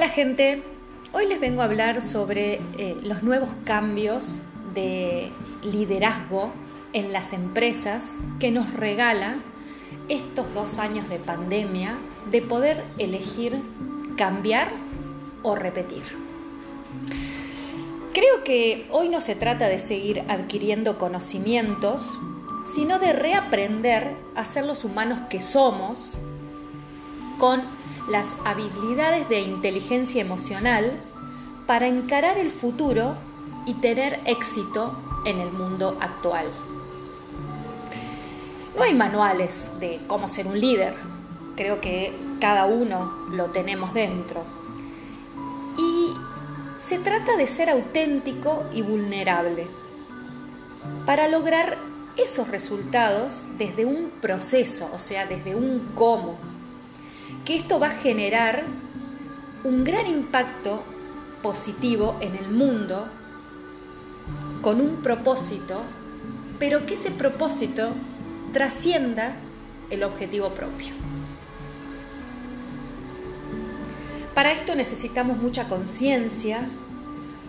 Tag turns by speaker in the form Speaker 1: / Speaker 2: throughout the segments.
Speaker 1: Hola gente, hoy les vengo a hablar sobre eh, los nuevos cambios de liderazgo en las empresas que nos regala estos dos años de pandemia de poder elegir cambiar o repetir. Creo que hoy no se trata de seguir adquiriendo conocimientos, sino de reaprender a ser los humanos que somos con las habilidades de inteligencia emocional para encarar el futuro y tener éxito en el mundo actual. No hay manuales de cómo ser un líder, creo que cada uno lo tenemos dentro. Y se trata de ser auténtico y vulnerable para lograr esos resultados desde un proceso, o sea, desde un cómo que esto va a generar un gran impacto positivo en el mundo con un propósito, pero que ese propósito trascienda el objetivo propio. Para esto necesitamos mucha conciencia,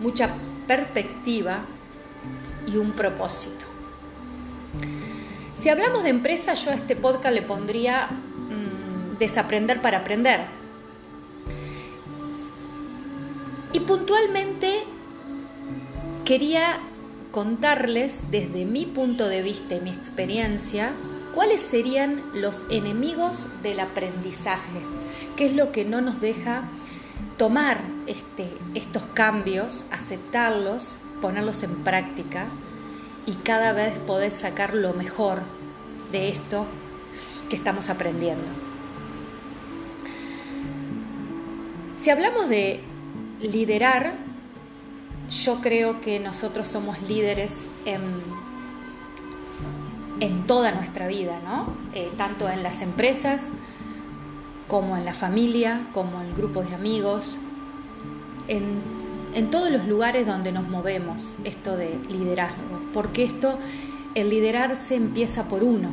Speaker 1: mucha perspectiva y un propósito. Si hablamos de empresa, yo a este podcast le pondría desaprender para aprender. Y puntualmente quería contarles desde mi punto de vista y mi experiencia cuáles serían los enemigos del aprendizaje, qué es lo que no nos deja tomar este, estos cambios, aceptarlos, ponerlos en práctica y cada vez poder sacar lo mejor de esto que estamos aprendiendo. Si hablamos de liderar, yo creo que nosotros somos líderes en, en toda nuestra vida, ¿no? Eh, tanto en las empresas como en la familia, como en grupos de amigos, en, en todos los lugares donde nos movemos, esto de liderazgo, porque esto, el liderarse empieza por uno.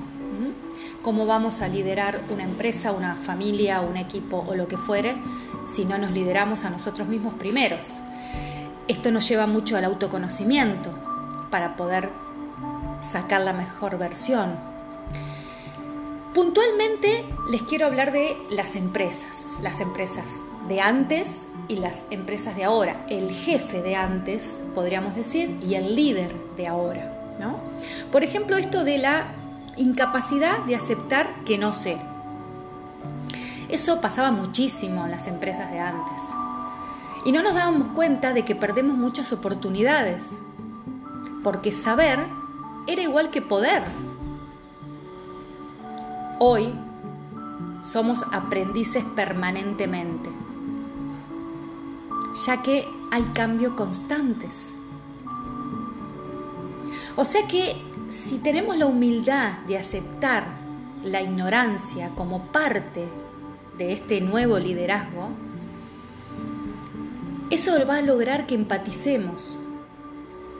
Speaker 1: ¿Cómo vamos a liderar una empresa, una familia, un equipo o lo que fuere? Si no nos lideramos a nosotros mismos primeros. Esto nos lleva mucho al autoconocimiento para poder sacar la mejor versión. Puntualmente les quiero hablar de las empresas, las empresas de antes y las empresas de ahora, el jefe de antes, podríamos decir, y el líder de ahora. ¿no? Por ejemplo, esto de la incapacidad de aceptar que no sé. Eso pasaba muchísimo en las empresas de antes. Y no nos dábamos cuenta de que perdemos muchas oportunidades, porque saber era igual que poder. Hoy somos aprendices permanentemente, ya que hay cambios constantes. O sea que si tenemos la humildad de aceptar la ignorancia como parte de este nuevo liderazgo, eso va a lograr que empaticemos,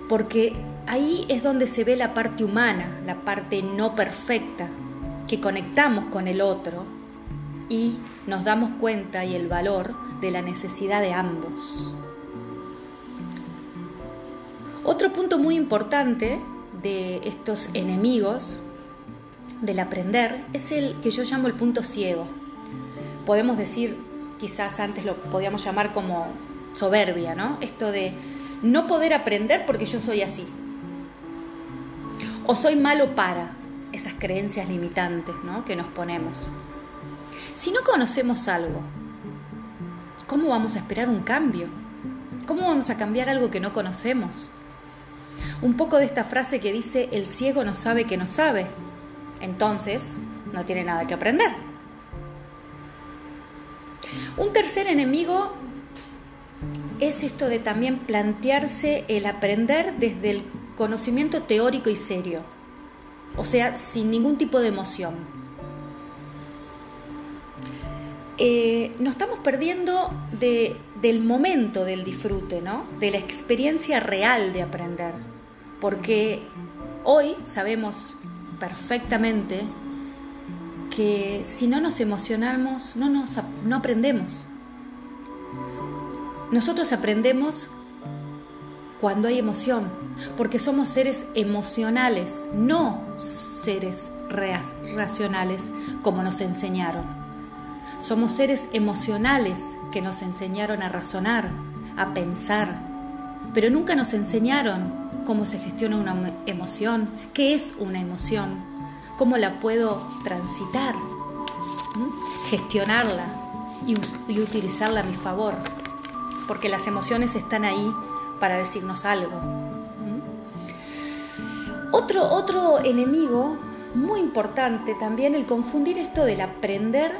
Speaker 1: porque ahí es donde se ve la parte humana, la parte no perfecta, que conectamos con el otro y nos damos cuenta y el valor de la necesidad de ambos. Otro punto muy importante de estos enemigos del aprender es el que yo llamo el punto ciego podemos decir, quizás antes lo podíamos llamar como soberbia, ¿no? Esto de no poder aprender porque yo soy así. O soy malo para esas creencias limitantes ¿no? que nos ponemos. Si no conocemos algo, ¿cómo vamos a esperar un cambio? ¿Cómo vamos a cambiar algo que no conocemos? Un poco de esta frase que dice, el ciego no sabe que no sabe. Entonces, no tiene nada que aprender. Un tercer enemigo es esto de también plantearse el aprender desde el conocimiento teórico y serio, o sea, sin ningún tipo de emoción. Eh, nos estamos perdiendo del momento del disfrute, ¿no? de la experiencia real de aprender, porque hoy sabemos perfectamente si no nos emocionamos, no, nos, no aprendemos. Nosotros aprendemos cuando hay emoción, porque somos seres emocionales, no seres racionales como nos enseñaron. Somos seres emocionales que nos enseñaron a razonar, a pensar, pero nunca nos enseñaron cómo se gestiona una emoción, qué es una emoción, cómo la puedo transitar, gestionarla y, utilizarla a mi favor, porque las emociones están ahí para decirnos algo. Otro, otro enemigo muy importante también el confundir esto del aprender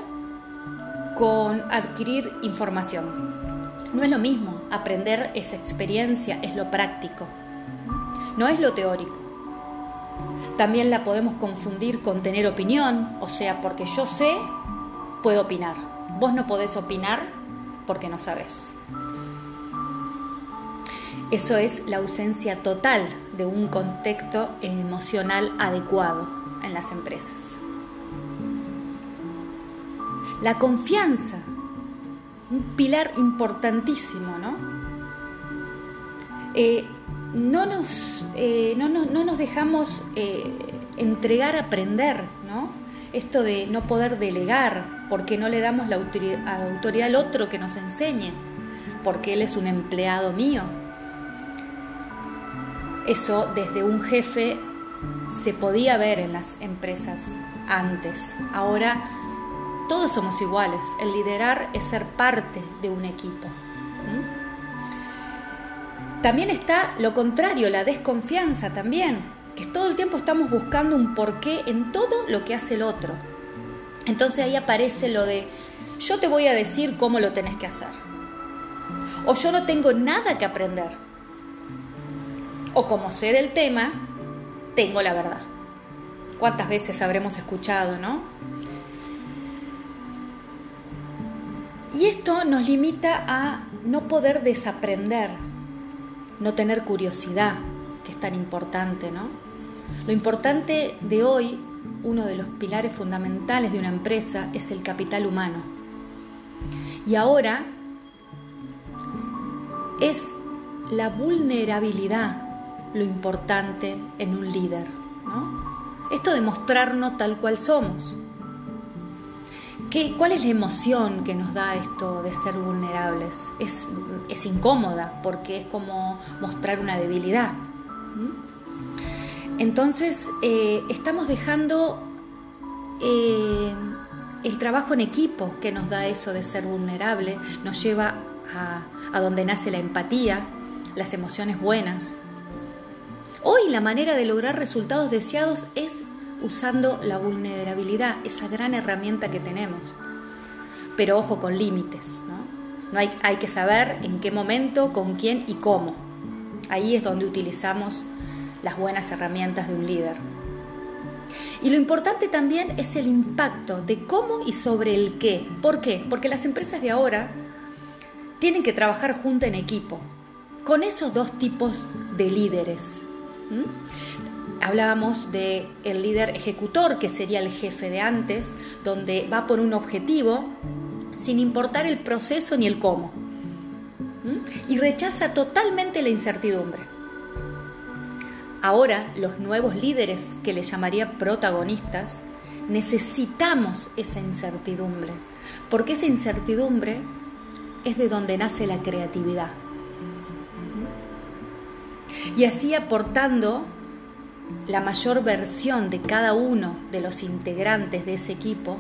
Speaker 1: con adquirir información. No es lo mismo, aprender esa experiencia, es lo práctico, no es lo teórico. También la podemos confundir con tener opinión, o sea, porque yo sé, puedo opinar. Vos no podés opinar porque no sabes. Eso es la ausencia total de un contexto emocional adecuado en las empresas. La confianza, un pilar importantísimo, ¿no? Eh, no, nos, eh, no, nos dejamos eh, entregar a aprender, ¿no? Esto de no poder delegar porque no le damos la autoridad al otro que nos enseñe, porque él es un empleado mío, eso desde un jefe se podía ver en las empresas antes. Ahora todos somos iguales. El liderar es ser parte de un equipo. También está lo contrario, la desconfianza también, que todo el tiempo estamos buscando un porqué en todo lo que hace el otro. Entonces ahí aparece lo de yo te voy a decir cómo lo tenés que hacer. O yo no tengo nada que aprender o como sé del tema, tengo la verdad. ¿Cuántas veces habremos escuchado, no? Y esto nos limita a no poder desaprender, no tener curiosidad, que es tan importante, ¿no? Lo importante de hoy, uno de los pilares fundamentales de una empresa, es el capital humano. Y ahora es la vulnerabilidad lo importante en un líder. Esto de mostrarnos tal cual somos. ¿Qué, ¿Cuál es la emoción que nos da esto de ser vulnerables? Es, es incómoda porque es como mostrar una debilidad. Entonces, eh, estamos dejando eh, el trabajo en equipo que nos da eso de ser vulnerable, nos lleva a, a donde nace la empatía, las emociones buenas, Hoy la manera de lograr resultados deseados es usando la vulnerabilidad, esa gran herramienta que tenemos. Pero ojo con límites, ¿no? no hay, hay que saber en qué momento, con quién y cómo. Ahí es donde utilizamos las buenas herramientas de un líder. Y lo importante también es el impacto de cómo y sobre el qué. ¿Por qué? Porque las empresas de ahora tienen que trabajar junto en equipo, con esos dos tipos de líderes. Hablábamos de el líder ejecutor, que sería el jefe de antes, donde va por un objetivo sin importar el proceso ni el cómo. Y rechaza totalmente la incertidumbre. Ahora, los nuevos líderes, que le llamaría protagonistas, necesitamos esa incertidumbre, porque esa incertidumbre es de donde nace la creatividad y así aportando la mayor versión de cada uno de los integrantes de ese equipo,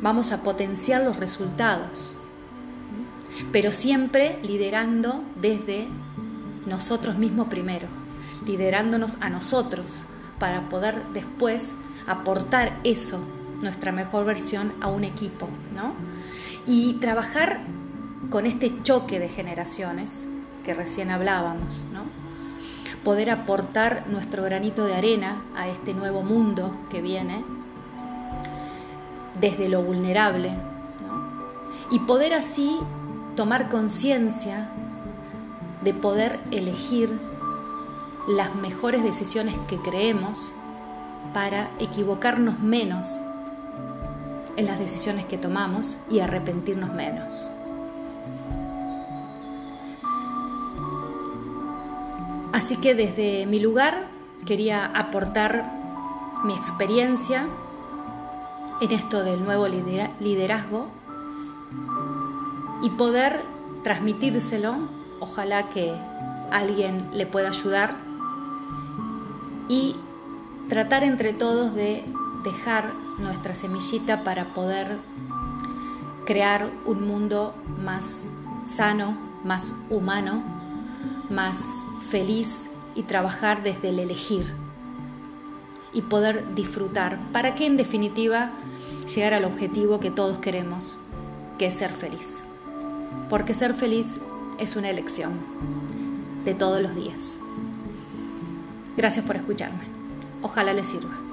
Speaker 1: vamos a potenciar los resultados, pero siempre liderando desde nosotros mismos primero, liderándonos a nosotros para poder después aportar eso, nuestra mejor versión, a un equipo, ¿no? Y trabajar con este choque de generaciones que recién hablábamos, ¿no? Poder aportar nuestro granito de arena a este nuevo mundo que viene desde lo vulnerable y poder así tomar conciencia de poder elegir las mejores decisiones que creemos para equivocarnos menos en las decisiones que tomamos y arrepentirnos menos. Así que desde mi lugar quería aportar mi experiencia en esto del nuevo liderazgo y poder transmitírselo, ojalá que alguien le pueda ayudar y tratar entre todos de dejar nuestra semillita para poder crear un mundo más sano, más humano, más feliz y trabajar desde el elegir y poder disfrutar para que en definitiva llegar al objetivo que todos queremos, que es ser feliz. Porque ser feliz es una elección de todos los días. Gracias por escucharme. Ojalá les sirva.